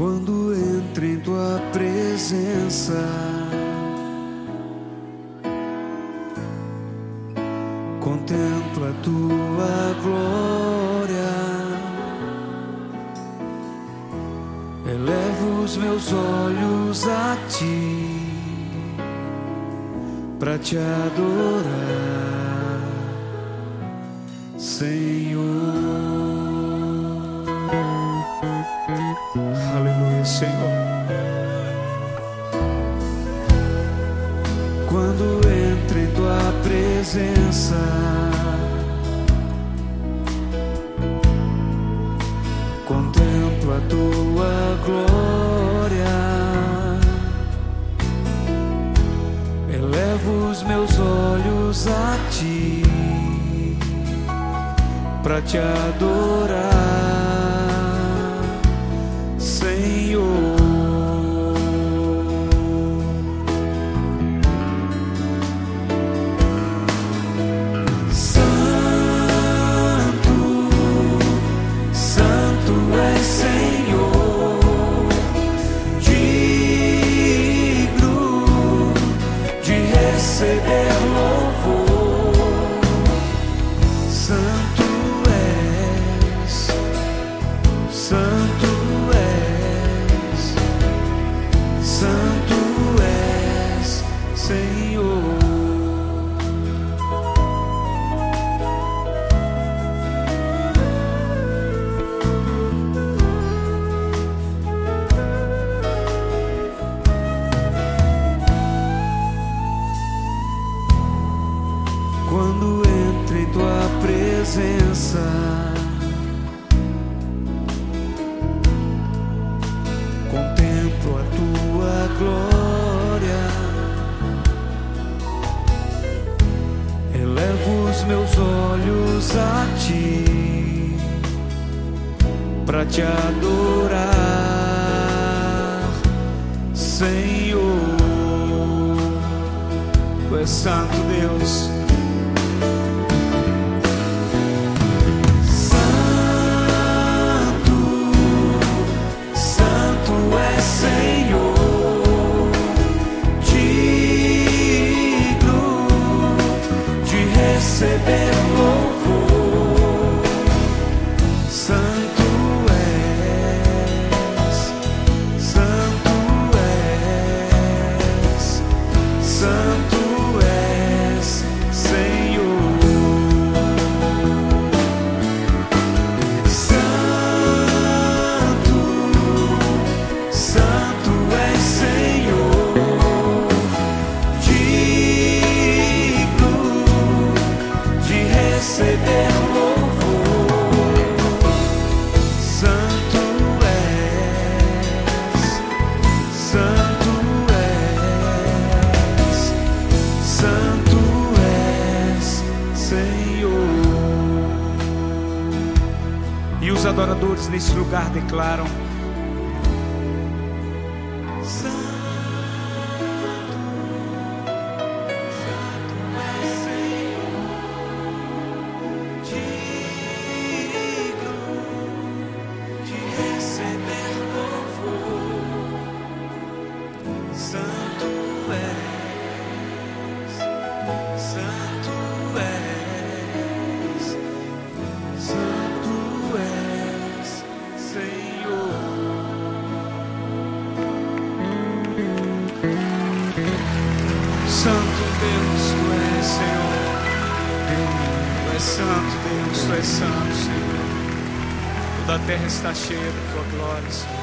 Quando entro em tua presença, contemplo a tua glória, elevo os meus olhos a ti para te adorar, Senhor. Quando entro em tua presença, contemplo a tua glória, elevo os meus olhos a ti para te adorar, Senhor. Receber louvor. Santo és, Santo presença. Contemplo a tua glória, elevo os meus olhos a ti para te adorar, Senhor. Tu és santo Deus. Senhor. E os adoradores nesse lugar declaram: Santo Deus, tu és Senhor. Tu és santo, Deus, tu és santo, Senhor. Toda a terra está cheia da tua glória, Senhor.